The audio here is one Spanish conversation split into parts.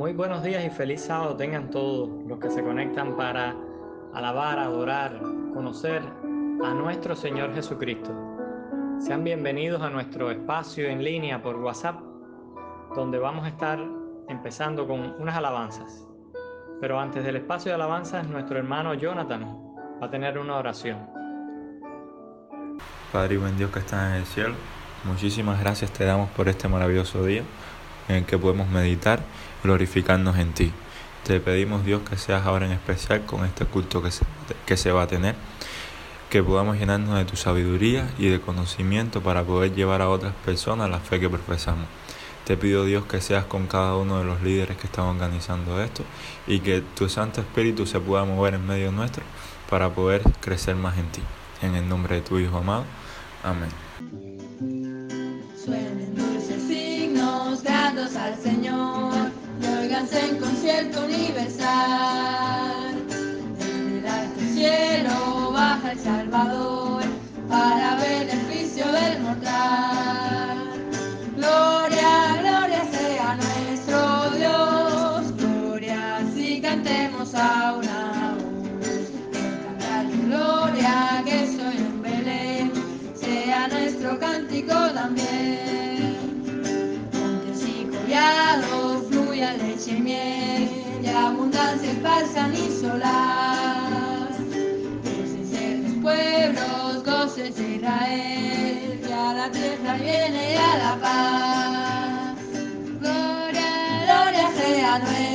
Muy buenos días y feliz sábado tengan todos los que se conectan para alabar, adorar, conocer a nuestro Señor Jesucristo. Sean bienvenidos a nuestro espacio en línea por WhatsApp, donde vamos a estar empezando con unas alabanzas. Pero antes del espacio de alabanzas, nuestro hermano Jonathan va a tener una oración. Padre y buen Dios que está en el cielo, muchísimas gracias te damos por este maravilloso día en el que podemos meditar glorificarnos en ti. Te pedimos Dios que seas ahora en especial con este culto que se, que se va a tener, que podamos llenarnos de tu sabiduría y de conocimiento para poder llevar a otras personas la fe que profesamos. Te pido Dios que seas con cada uno de los líderes que están organizando esto y que tu Santo Espíritu se pueda mover en medio nuestro para poder crecer más en ti. En el nombre de tu Hijo amado. Amén. Señor oiganse en concierto universal. Abundancia esparzan y solas. Desde los pueblos, goces de Israel, y a la tierra viene a la paz. Gloria, gloria sea nuestro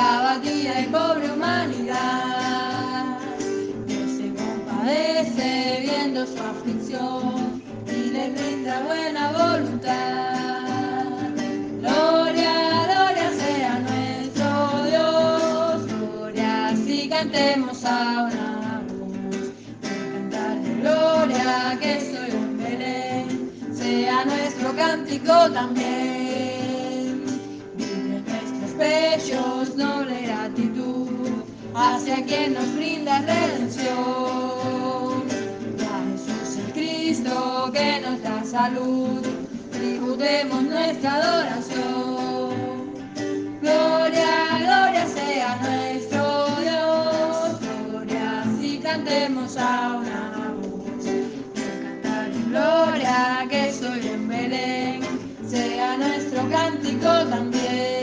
la batida y pobre humanidad. Dios se compadece viendo su aflicción y le brinda buena voluntad. Gloria, gloria sea nuestro Dios, gloria si cantemos ahora voz. De cantar de gloria que soy en Belén, sea nuestro cántico también. Vive en nuestros pechos hacia quien nos brinda redención. A Jesús el Cristo que nos da salud, tributemos nuestra adoración. Gloria, gloria sea nuestro Dios, gloria si cantemos a una voz. Cantar gloria que soy en Belén, sea nuestro cántico también.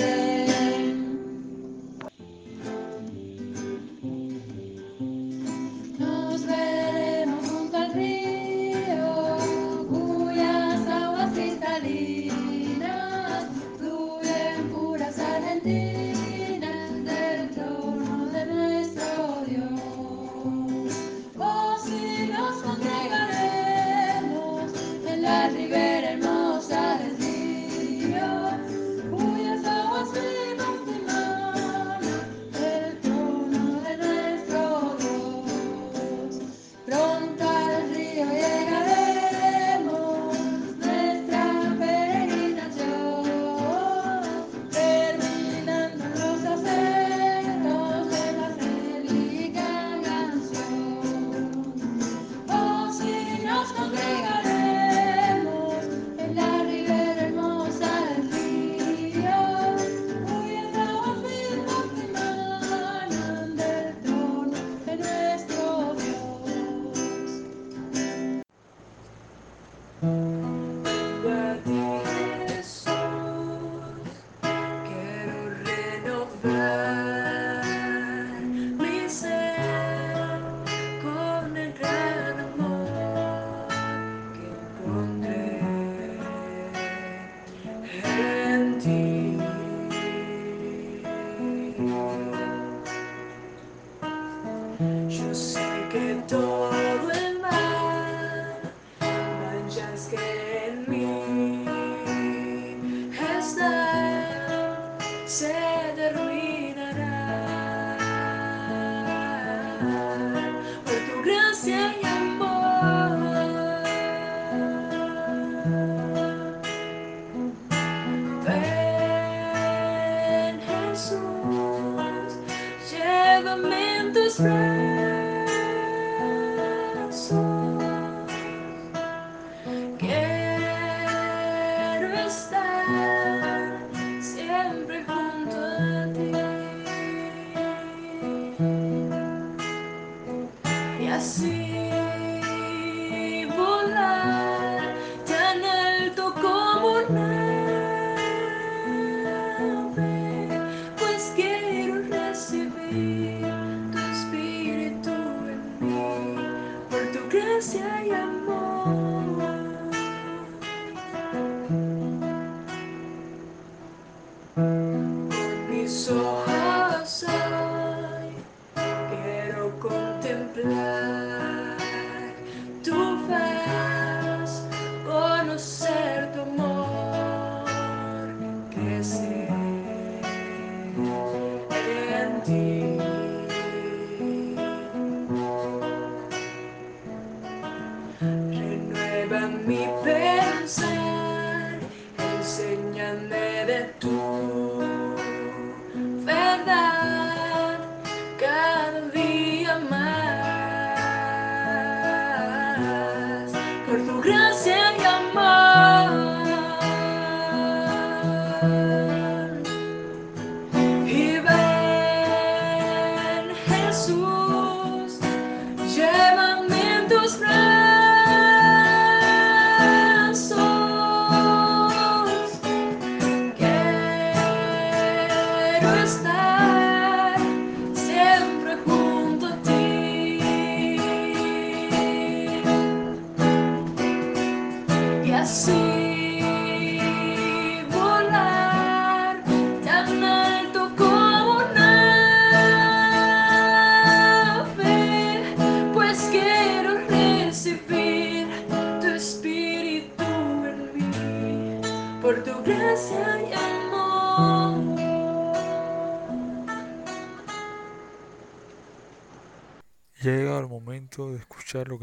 Yes. por tu.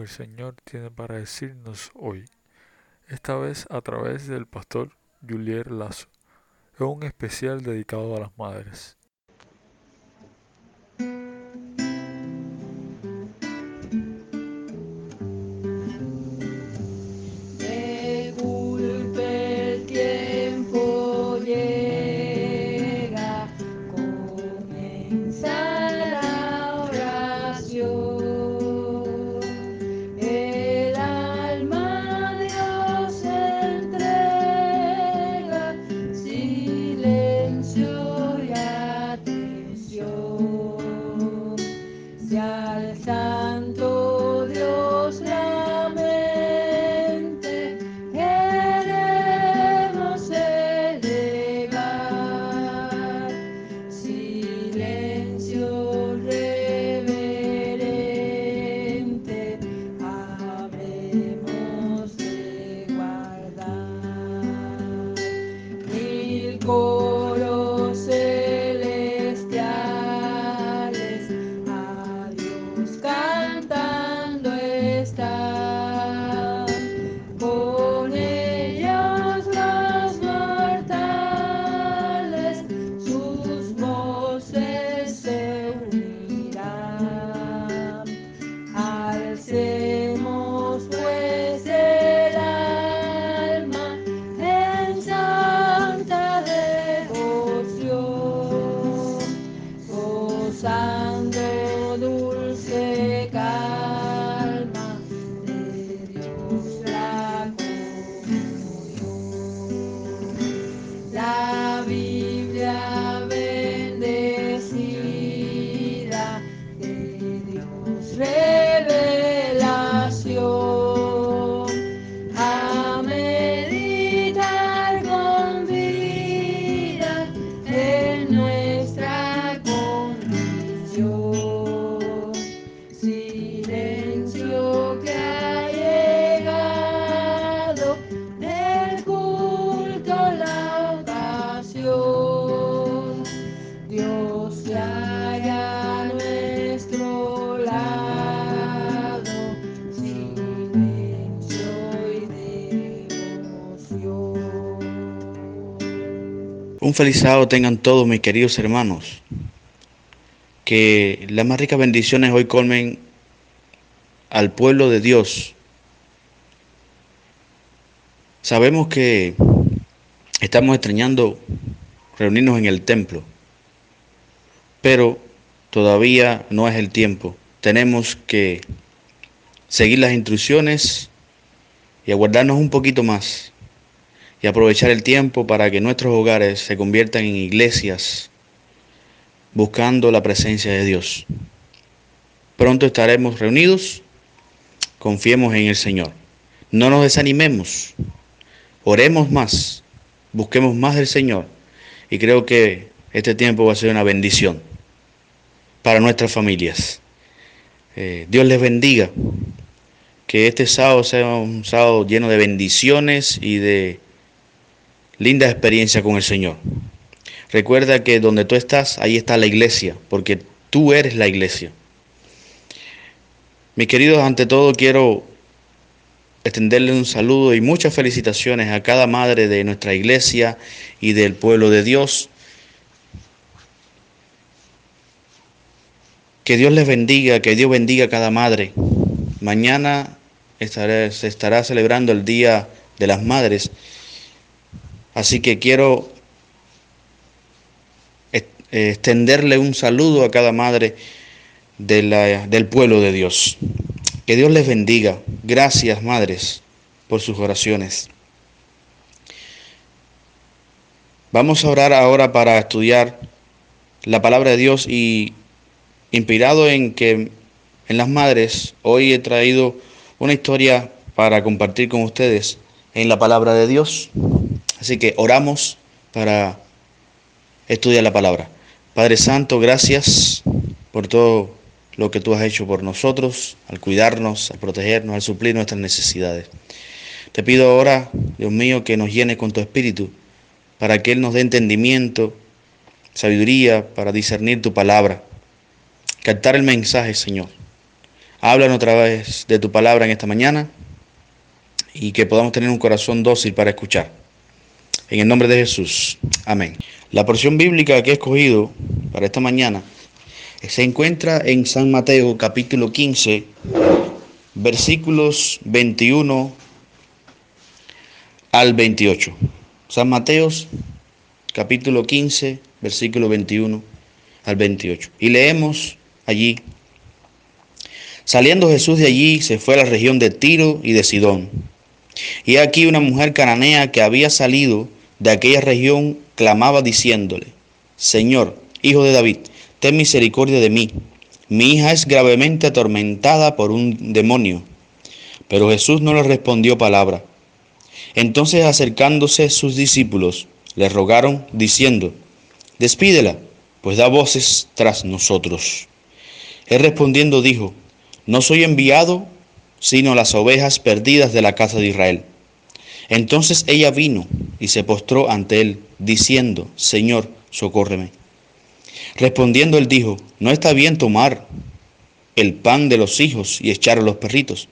el Señor tiene para decirnos hoy, esta vez a través del pastor Julier Lazo, en un especial dedicado a las madres. Un feliz sábado tengan todos mis queridos hermanos. Que las más ricas bendiciones hoy colmen al pueblo de Dios. Sabemos que estamos extrañando reunirnos en el templo, pero todavía no es el tiempo. Tenemos que seguir las instrucciones y aguardarnos un poquito más y aprovechar el tiempo para que nuestros hogares se conviertan en iglesias buscando la presencia de Dios. Pronto estaremos reunidos, confiemos en el Señor. No nos desanimemos, oremos más, busquemos más del Señor y creo que este tiempo va a ser una bendición para nuestras familias. Eh, Dios les bendiga, que este sábado sea un sábado lleno de bendiciones y de linda experiencia con el Señor. Recuerda que donde tú estás, ahí está la iglesia, porque tú eres la iglesia. Mis queridos, ante todo quiero extenderle un saludo y muchas felicitaciones a cada madre de nuestra iglesia y del pueblo de Dios. Que Dios les bendiga, que Dios bendiga a cada madre. Mañana se estará celebrando el Día de las Madres. Así que quiero extenderle un saludo a cada madre del pueblo de Dios. Que Dios les bendiga. Gracias, madres, por sus oraciones. Vamos a orar ahora para estudiar la palabra de Dios y inspirado en que en las madres hoy he traído una historia para compartir con ustedes en la palabra de Dios. Así que oramos para estudiar la palabra. Padre Santo, gracias por todo lo que tú has hecho por nosotros, al cuidarnos, al protegernos, al suplir nuestras necesidades. Te pido ahora, Dios mío, que nos llene con tu espíritu para que Él nos dé entendimiento, sabiduría para discernir tu palabra, captar el mensaje, Señor. Háblanos otra vez de tu palabra en esta mañana y que podamos tener un corazón dócil para escuchar. En el nombre de Jesús. Amén. La porción bíblica que he escogido para esta mañana se encuentra en San Mateo capítulo 15, versículos 21 al 28. San Mateo capítulo 15, versículo 21 al 28. Y leemos allí, saliendo Jesús de allí, se fue a la región de Tiro y de Sidón. Y aquí una mujer cananea que había salido de aquella región clamaba diciéndole, Señor, hijo de David, ten misericordia de mí. Mi hija es gravemente atormentada por un demonio. Pero Jesús no le respondió palabra. Entonces acercándose sus discípulos, le rogaron diciendo, Despídela, pues da voces tras nosotros. Él respondiendo dijo, No soy enviado sino las ovejas perdidas de la casa de Israel. Entonces ella vino y se postró ante él, diciendo, Señor, socórreme. Respondiendo él dijo, no está bien tomar el pan de los hijos y echar a los perritos.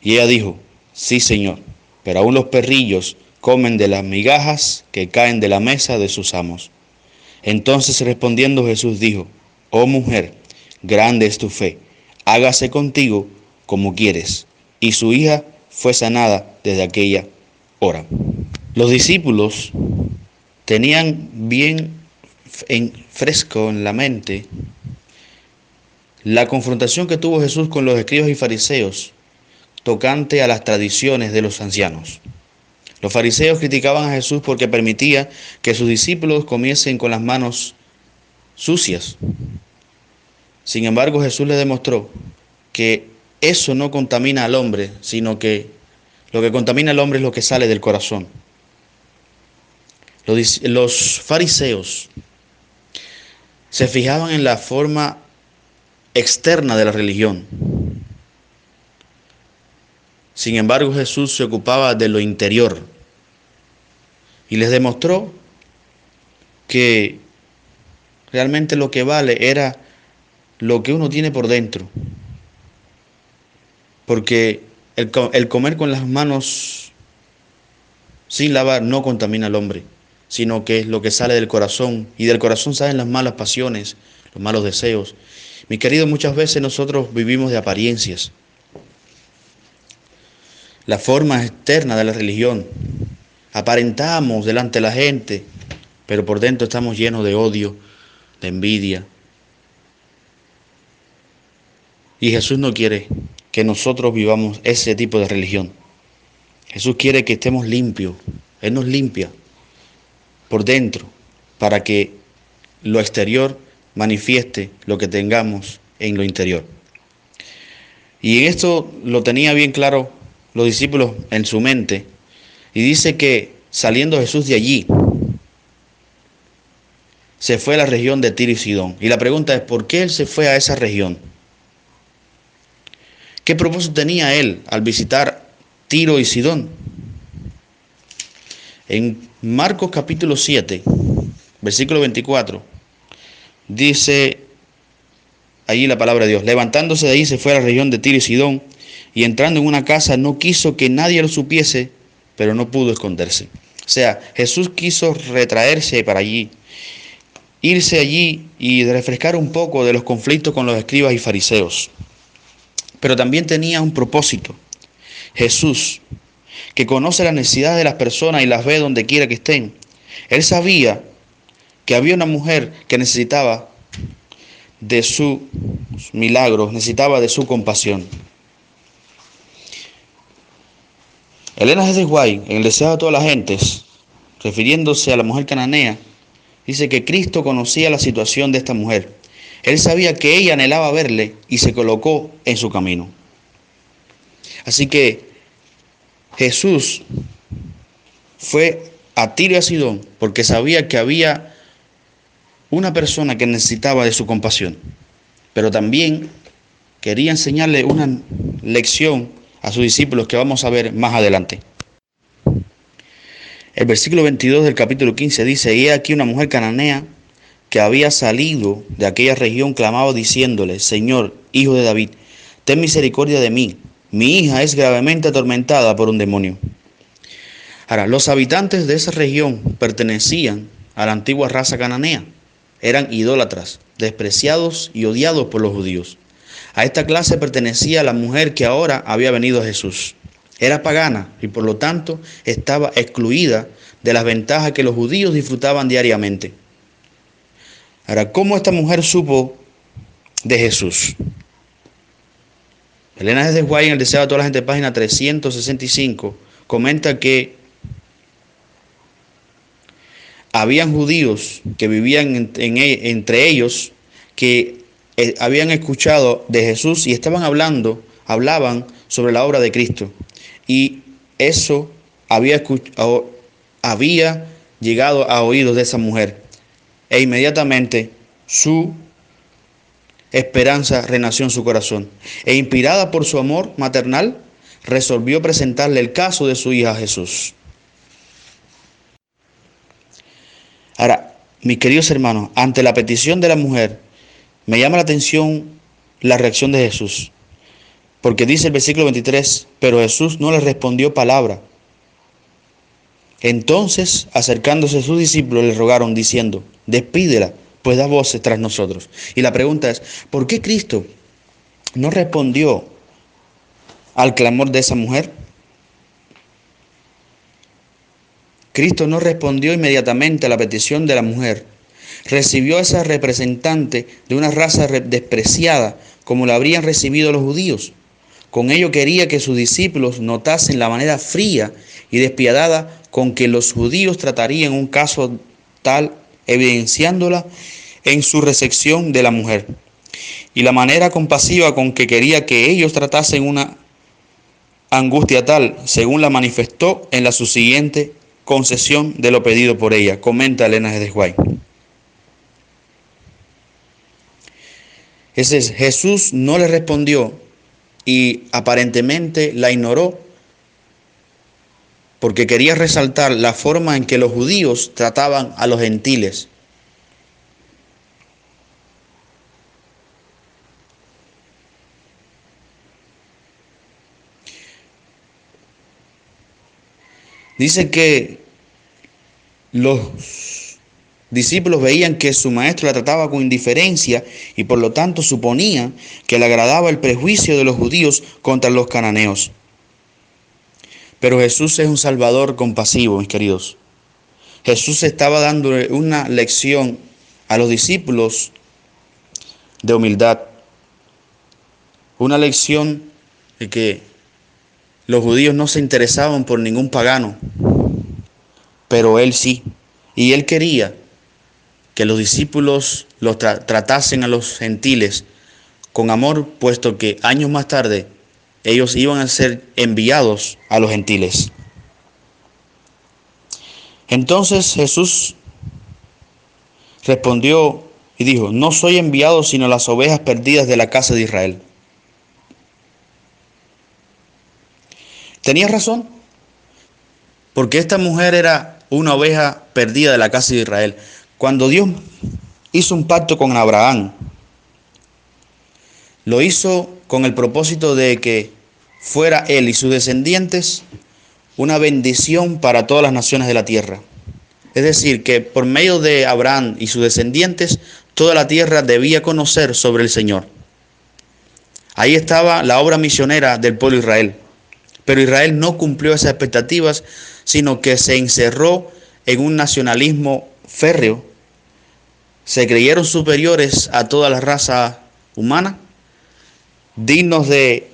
Y ella dijo, sí, Señor, pero aún los perrillos comen de las migajas que caen de la mesa de sus amos. Entonces respondiendo Jesús dijo, oh mujer, grande es tu fe, hágase contigo como quieres. Y su hija fue sanada desde aquella hora. Los discípulos tenían bien en fresco en la mente la confrontación que tuvo Jesús con los escribas y fariseos tocante a las tradiciones de los ancianos. Los fariseos criticaban a Jesús porque permitía que sus discípulos comiesen con las manos sucias. Sin embargo, Jesús les demostró que eso no contamina al hombre, sino que lo que contamina al hombre es lo que sale del corazón. Los, fariseos se fijaban en la forma externa de la religión. Sin embargo, Jesús se ocupaba de lo interior y les demostró que realmente lo que vale era lo que uno tiene por dentro porque el, comer con las manos sin lavar no contamina al hombre, sino que es lo que sale del corazón, y del corazón salen las malas pasiones, los malos deseos. Mi querido, muchas veces nosotros vivimos de apariencias. La forma externa de la religión. Aparentamos delante de la gente, pero por dentro estamos llenos de odio, de envidia. Y Jesús no quiere que nosotros vivamos ese tipo de religión. Jesús quiere que estemos limpios. Él nos limpia por dentro para que lo exterior manifieste lo que tengamos en lo interior. Y en esto lo tenía bien claro los discípulos en su mente. Y dice que saliendo Jesús de allí, se fue a la región de Tiro y Sidón. Y la pregunta es, ¿por qué él se fue a esa región? ¿Qué propósito tenía él al visitar Tiro y Sidón? En Marcos capítulo 7, versículo 24, dice allí la palabra de Dios, levantándose de ahí se fue a la región de Tiro y Sidón y entrando en una casa no quiso que nadie lo supiese, pero no pudo esconderse. O sea, Jesús quiso retraerse para allí, irse allí y refrescar un poco de los conflictos con los escribas y fariseos. Pero también tenía un propósito. Jesús, que conoce las necesidades de las personas y las ve donde quiera que estén. Él sabía que había una mujer que necesitaba de sus milagros, necesitaba de su compasión. Elena G. White, en el deseo de todas las gentes, refiriéndose a la mujer cananea, dice que Cristo conocía la situación de esta mujer. Él sabía que ella anhelaba verle y se colocó en su camino. Así que Jesús fue a Tiro y a Sidón porque sabía que había una persona que necesitaba de su compasión, pero también quería enseñarle una lección a sus discípulos que vamos a ver más adelante. El versículo 22 del capítulo 15 dice, y aquí una mujer cananea que había salido de aquella región clamaba diciéndole, Señor, hijo de David, ten misericordia de mí, mi hija es gravemente atormentada por un demonio. Ahora, los habitantes de esa región pertenecían a la antigua raza cananea. Eran idólatras, despreciados y odiados por los judíos. A esta clase pertenecía la mujer que ahora había venido a Jesús. Era pagana y por lo tanto estaba excluida de las ventajas que los judíos disfrutaban diariamente. Ahora, ¿cómo esta mujer supo de Jesús? Elena de Guay en el Deseo de toda la gente, página 365, comenta que habían judíos que vivían e, entre ellos que eh, habían escuchado de Jesús y estaban hablando, hablaban sobre la obra de Cristo. Y eso había, había llegado a oídos de esa mujer. E inmediatamente su esperanza renació en su corazón. E inspirada por su amor maternal, resolvió presentarle el caso de su hija Jesús. Ahora, mis queridos hermanos, ante la petición de la mujer, me llama la atención la reacción de Jesús. Porque dice el versículo 23, pero Jesús no le respondió palabra. Entonces, acercándose a sus discípulos, le rogaron diciendo, despídela pues da voces tras nosotros. Y la pregunta es, ¿por qué Cristo no respondió al clamor de esa mujer? Cristo no respondió inmediatamente a la petición de la mujer. Recibió a esa representante de una raza despreciada como la habrían recibido los judíos. Con ello quería que sus discípulos notasen la manera fría y despiadada con que los judíos tratarían un caso tal evidenciándola en su recepción de la mujer y la manera compasiva con que quería que ellos tratasen una angustia tal, según la manifestó en la subsiguiente concesión de lo pedido por ella, comenta Elena de Guay. Jesús no le respondió y aparentemente la ignoró porque quería resaltar la forma en que los judíos trataban a los gentiles. Dice que los discípulos veían que su maestro la trataba con indiferencia y por lo tanto suponían que le agradaba el prejuicio de los judíos contra los cananeos. Pero Jesús es un salvador compasivo, mis queridos. Jesús estaba dando una lección a los discípulos de humildad. Una lección de que los judíos no se interesaban por ningún pagano, pero él sí. Y él quería que los discípulos los tra tratasen a los gentiles con amor, puesto que años más tarde ellos iban a ser enviados a los gentiles. Entonces Jesús respondió y dijo, no soy enviado sino las ovejas perdidas de la casa de Israel. Tenía razón, porque esta mujer era una oveja perdida de la casa de Israel. Cuando Dios hizo un pacto con Abraham, lo hizo con el propósito de que fuera él y sus descendientes una bendición para todas las naciones de la tierra. Es decir, que por medio de Abraham y sus descendientes, toda la tierra debía conocer sobre el Señor. Ahí estaba la obra misionera del pueblo Israel. Pero Israel no cumplió esas expectativas, sino que se encerró en un nacionalismo férreo. Se creyeron superiores a toda la raza humana, dignos de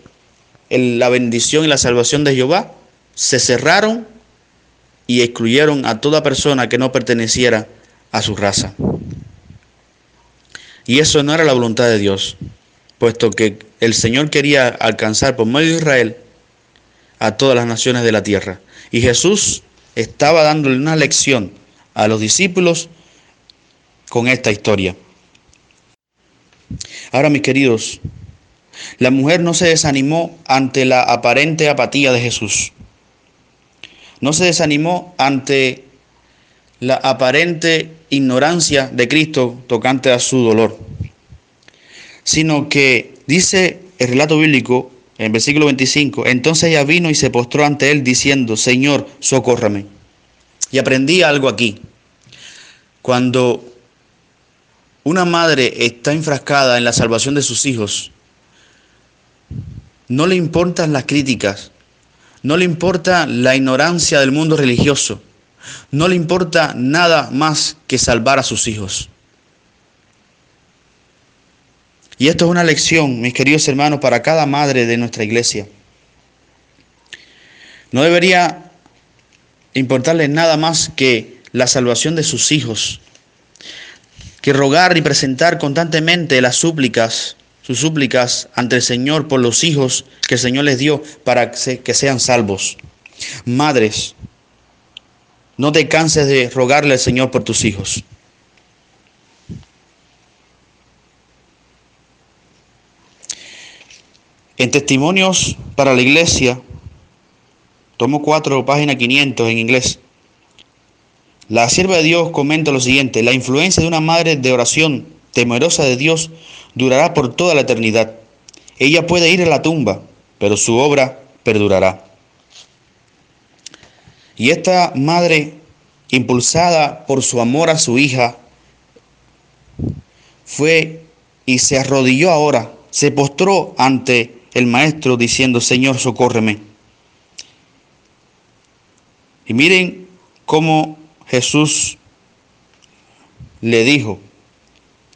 la bendición y la salvación de Jehová. Se cerraron y excluyeron a toda persona que no perteneciera a su raza. Y eso no era la voluntad de Dios, puesto que el Señor quería alcanzar por medio de Israel a todas las naciones de la tierra. Y Jesús estaba dándole una lección a los discípulos con esta historia. Ahora, mis queridos, la mujer no se desanimó ante la aparente apatía de Jesús. No se desanimó ante la aparente ignorancia de Cristo tocante a su dolor, sino que dice el relato bíblico en versículo 25, entonces ella vino y se postró ante él diciendo, Señor, socórrame. Y aprendí algo aquí. Cuando una madre está enfrascada en la salvación de sus hijos, no le importan las críticas, no le importa la ignorancia del mundo religioso, no le importa nada más que salvar a sus hijos. Y esto es una lección, mis queridos hermanos, para cada madre de nuestra iglesia. No debería importarle nada más que la salvación de sus hijos, que rogar y presentar constantemente las súplicas, súplicas ante el Señor por los hijos que el Señor les dio para que sean salvos. Madres, no te canses de rogarle al Señor por tus hijos. En Testimonios para la Iglesia, tomo 4, página 500 en inglés. La sierva de Dios comenta lo siguiente, la influencia de una madre de oración temerosa de Dios durará por toda la eternidad. Ella puede ir a la tumba, pero su obra perdurará. Y esta madre, impulsada por su amor a su hija, fue y se arrodilló ahora, se postró ante el maestro diciendo, Señor, socórreme. Y miren cómo Jesús le dijo,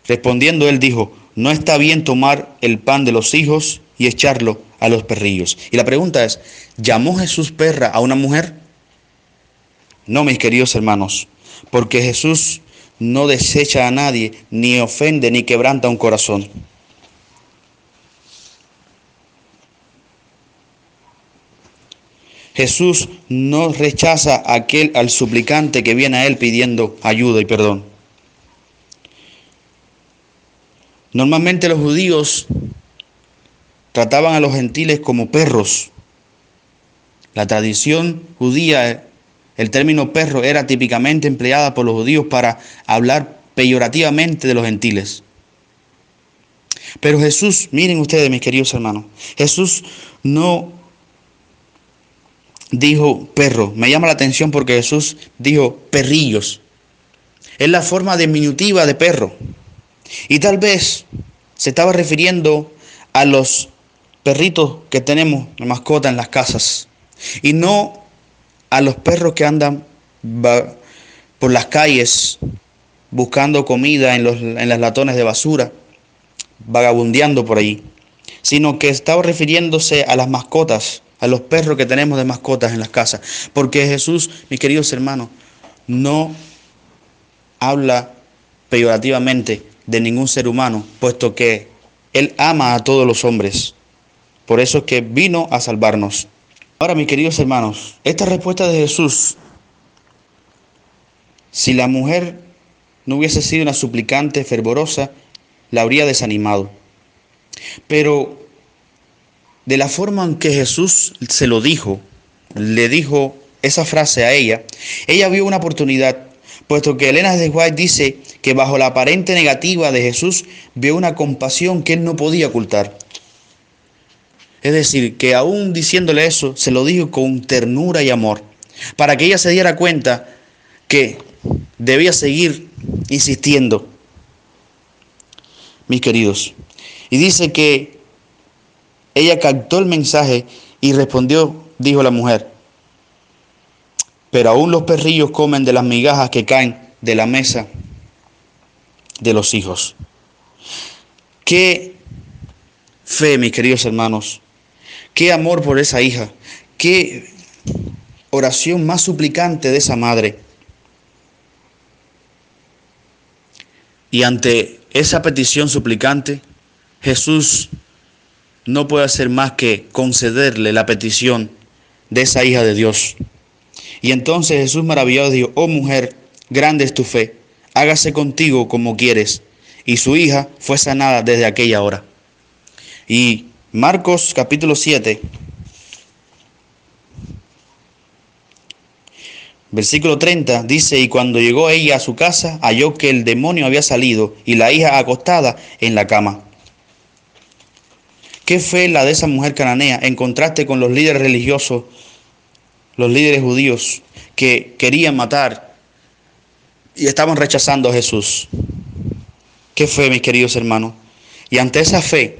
respondiendo él dijo, no está bien tomar el pan de los hijos y echarlo a los perrillos. Y la pregunta es, ¿llamó Jesús perra a una mujer? No, mis queridos hermanos, porque Jesús no desecha a nadie, ni ofende, ni quebranta un corazón. Jesús no rechaza a aquel al suplicante que viene a él pidiendo ayuda y perdón. Normalmente los judíos trataban a los gentiles como perros. La tradición judía, el término perro era típicamente empleada por los judíos para hablar peyorativamente de los gentiles. Pero Jesús, miren ustedes mis queridos hermanos, Jesús no dijo perro. Me llama la atención porque Jesús dijo perrillos. Es la forma diminutiva de perro. Y tal vez se estaba refiriendo a los perritos que tenemos de mascota en las casas. Y no a los perros que andan por las calles buscando comida en, los, en las latones de basura, vagabundeando por allí. Sino que estaba refiriéndose a las mascotas, a los perros que tenemos de mascotas en las casas. Porque Jesús, mis queridos hermanos, no habla peyorativamente de ningún ser humano, puesto que Él ama a todos los hombres. Por eso es que vino a salvarnos. Ahora, mis queridos hermanos, esta respuesta de Jesús, si la mujer no hubiese sido una suplicante fervorosa, la habría desanimado. Pero de la forma en que Jesús se lo dijo, le dijo esa frase a ella, ella vio una oportunidad, puesto que Elena de White dice que bajo la aparente negativa de Jesús vio una compasión que él no podía ocultar. Es decir, que aún diciéndole eso, se lo dijo con ternura y amor, para que ella se diera cuenta que debía seguir insistiendo, mis queridos. Y dice que ella captó el mensaje y respondió, dijo la mujer, pero aún los perrillos comen de las migajas que caen de la mesa de los hijos. Qué fe, mis queridos hermanos, qué amor por esa hija, qué oración más suplicante de esa madre. Y ante esa petición suplicante, Jesús no puede hacer más que concederle la petición de esa hija de Dios. Y entonces Jesús maravillado dijo, oh mujer, grande es tu fe, hágase contigo como quieres. Y su hija fue sanada desde aquella hora. Y Marcos capítulo 7, versículo 30 dice, y cuando llegó ella a su casa, halló que el demonio había salido y la hija acostada en la cama. ¿Qué fe la de esa mujer cananea en contraste con los líderes religiosos, los líderes judíos que querían matar y estaban rechazando a Jesús? ¿Qué fe, mis queridos hermanos? Y ante esa fe,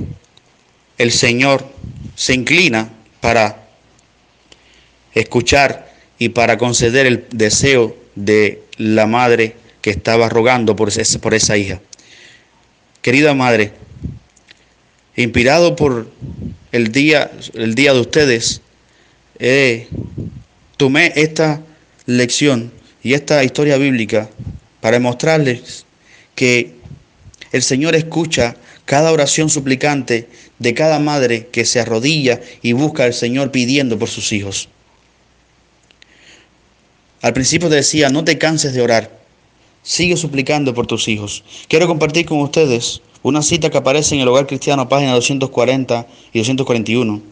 el Señor se inclina para escuchar y para conceder el deseo de la madre que estaba rogando por, por esa hija. Querida madre, inspirado por el día, el día de ustedes, eh, tomé esta lección y esta historia bíblica para mostrarles que el Señor escucha cada oración suplicante de cada madre que se arrodilla y busca al Señor pidiendo por sus hijos. Al principio te decía, no te canses de orar, sigue suplicando por tus hijos. Quiero compartir con ustedes una cita que aparece en el Hogar Cristiano, página 240 y 241,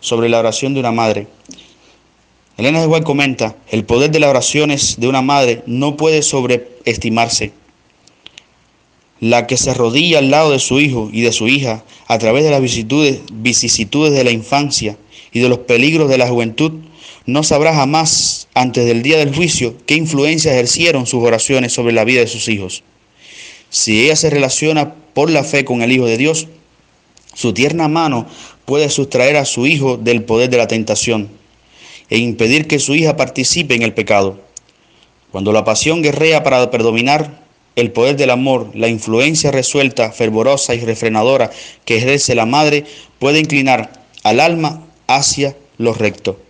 sobre la oración de una madre. Elena de White comenta, el poder de las oraciones de una madre no puede sobreestimarse. La que se arrodilla al lado de su hijo y de su hija a través de las vicisitudes, vicisitudes de la infancia y de los peligros de la juventud, no sabrá jamás, antes del día del juicio, qué influencia ejercieron sus oraciones sobre la vida de sus hijos. Si ella se relaciona por la fe con el Hijo de Dios, su tierna mano puede sustraer a su hijo del poder de la tentación e impedir que su hija participe en el pecado. Cuando la pasión guerrea para predominar, el poder del amor, la influencia resuelta, fervorosa y refrenadora que ejerce la madre puede inclinar al alma hacia lo recto.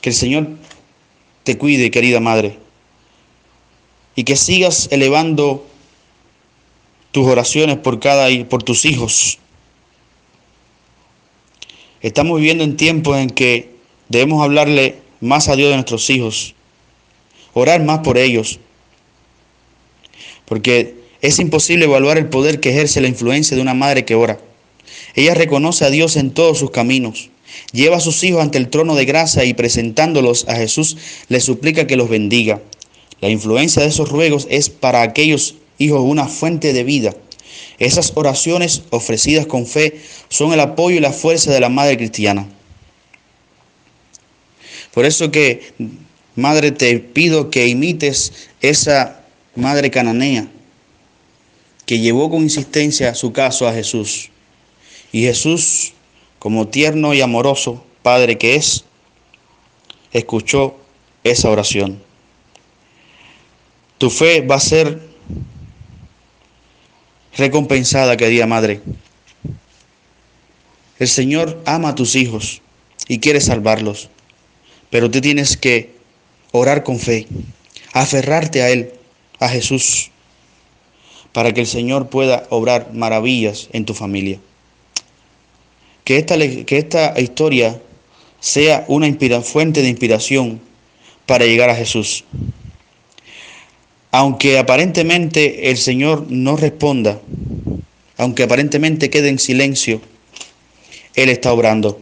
Que el Señor te cuide, querida madre, y que sigas elevando tus oraciones por cada por tus hijos. Estamos viviendo en tiempos en que debemos hablarle más a Dios de nuestros hijos, orar más por ellos, porque es imposible evaluar el poder que ejerce la influencia de una madre que ora. Ella reconoce a Dios en todos sus caminos, lleva a sus hijos ante el trono de gracia y presentándolos a Jesús, le suplica que los bendiga. La influencia de esos ruegos es para aquellos hijos una fuente de vida. Esas oraciones ofrecidas con fe son el apoyo y la fuerza de la madre cristiana. Por eso que Madre, te pido que imites esa madre cananea que llevó con insistencia su caso a Jesús. Y Jesús, como tierno y amoroso Padre que es, escuchó esa oración. Tu fe va a ser recompensada, querida Madre. El Señor ama a tus hijos y quiere salvarlos, pero tú tienes que orar con fe, aferrarte a Él, a Jesús, para que el Señor pueda obrar maravillas en tu familia. Que esta, que esta historia sea una fuente de inspiración para llegar a Jesús. Aunque aparentemente el Señor no responda, aunque aparentemente quede en silencio, Él está obrando.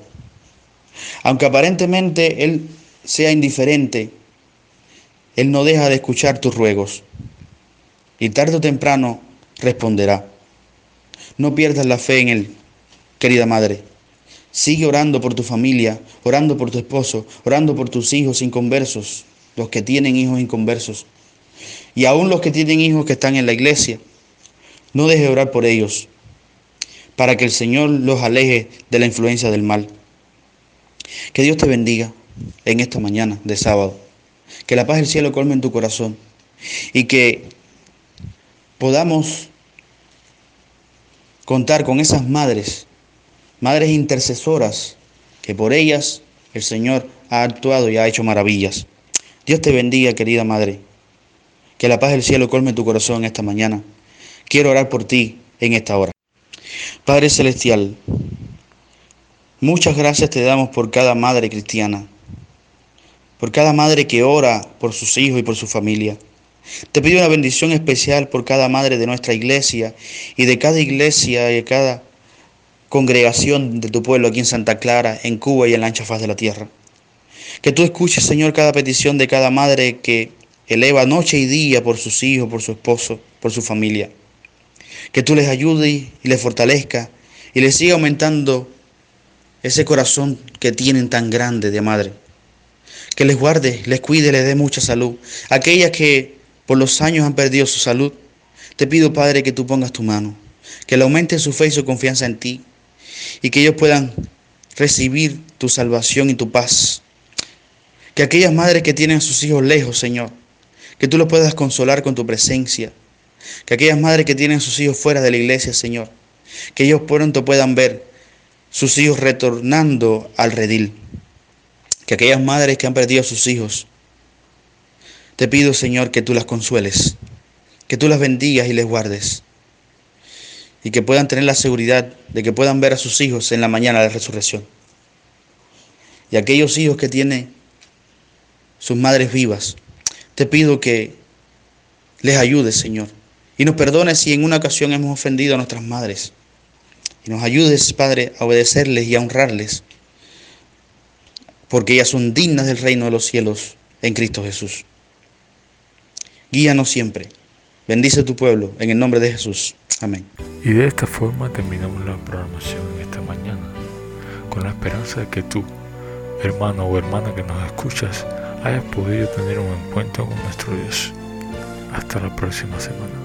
Aunque aparentemente Él sea indiferente, Él no deja de escuchar tus ruegos. Y tarde o temprano responderá. No pierdas la fe en Él, querida madre. Sigue orando por tu familia, orando por tu esposo, orando por tus hijos inconversos, los que tienen hijos inconversos. Y aún los que tienen hijos que están en la iglesia. No deje de orar por ellos, para que el Señor los aleje de la influencia del mal. Que Dios te bendiga en esta mañana de sábado. Que la paz del cielo colme en tu corazón. Y que podamos contar con esas madres madres intercesoras, que por ellas el Señor ha actuado y ha hecho maravillas. Dios te bendiga, querida madre. Que la paz del cielo colme tu corazón esta mañana. Quiero orar por ti en esta hora. Padre Celestial, muchas gracias te damos por cada madre cristiana, por cada madre que ora por sus hijos y por su familia. Te pido una bendición especial por cada madre de nuestra iglesia y de cada iglesia y de cada congregación de tu pueblo aquí en Santa Clara, en Cuba y en la ancha faz de la tierra. Que tú escuches, Señor, cada petición de cada madre que eleva noche y día por sus hijos, por su esposo, por su familia. Que tú les ayudes y les fortalezca y les siga aumentando ese corazón que tienen tan grande de madre. Que les guarde, les cuide, les dé mucha salud. Aquellas que por los años han perdido su salud, te pido, Padre, que tú pongas tu mano, que le aumente su fe y su confianza en ti, y que ellos puedan recibir tu salvación y tu paz. Que aquellas madres que tienen a sus hijos lejos, Señor, que tú los puedas consolar con tu presencia. Que aquellas madres que tienen a sus hijos fuera de la iglesia, Señor, que ellos pronto puedan ver sus hijos retornando al redil. Que aquellas madres que han perdido a sus hijos, te pido, Señor, que tú las consueles, que tú las bendigas y les guardes y que puedan tener la seguridad de que puedan ver a sus hijos en la mañana de la resurrección. Y aquellos hijos que tienen sus madres vivas, te pido que les ayudes, Señor, y nos perdones si en una ocasión hemos ofendido a nuestras madres. Y nos ayudes, Padre, a obedecerles y a honrarles, porque ellas son dignas del reino de los cielos en Cristo Jesús. Guíanos siempre. Bendice tu pueblo en el nombre de Jesús. Amén. Y de esta forma terminamos la programación esta mañana, con la esperanza de que tú, hermano o hermana que nos escuchas, hayas podido tener un encuentro con nuestro Dios. Hasta la próxima semana.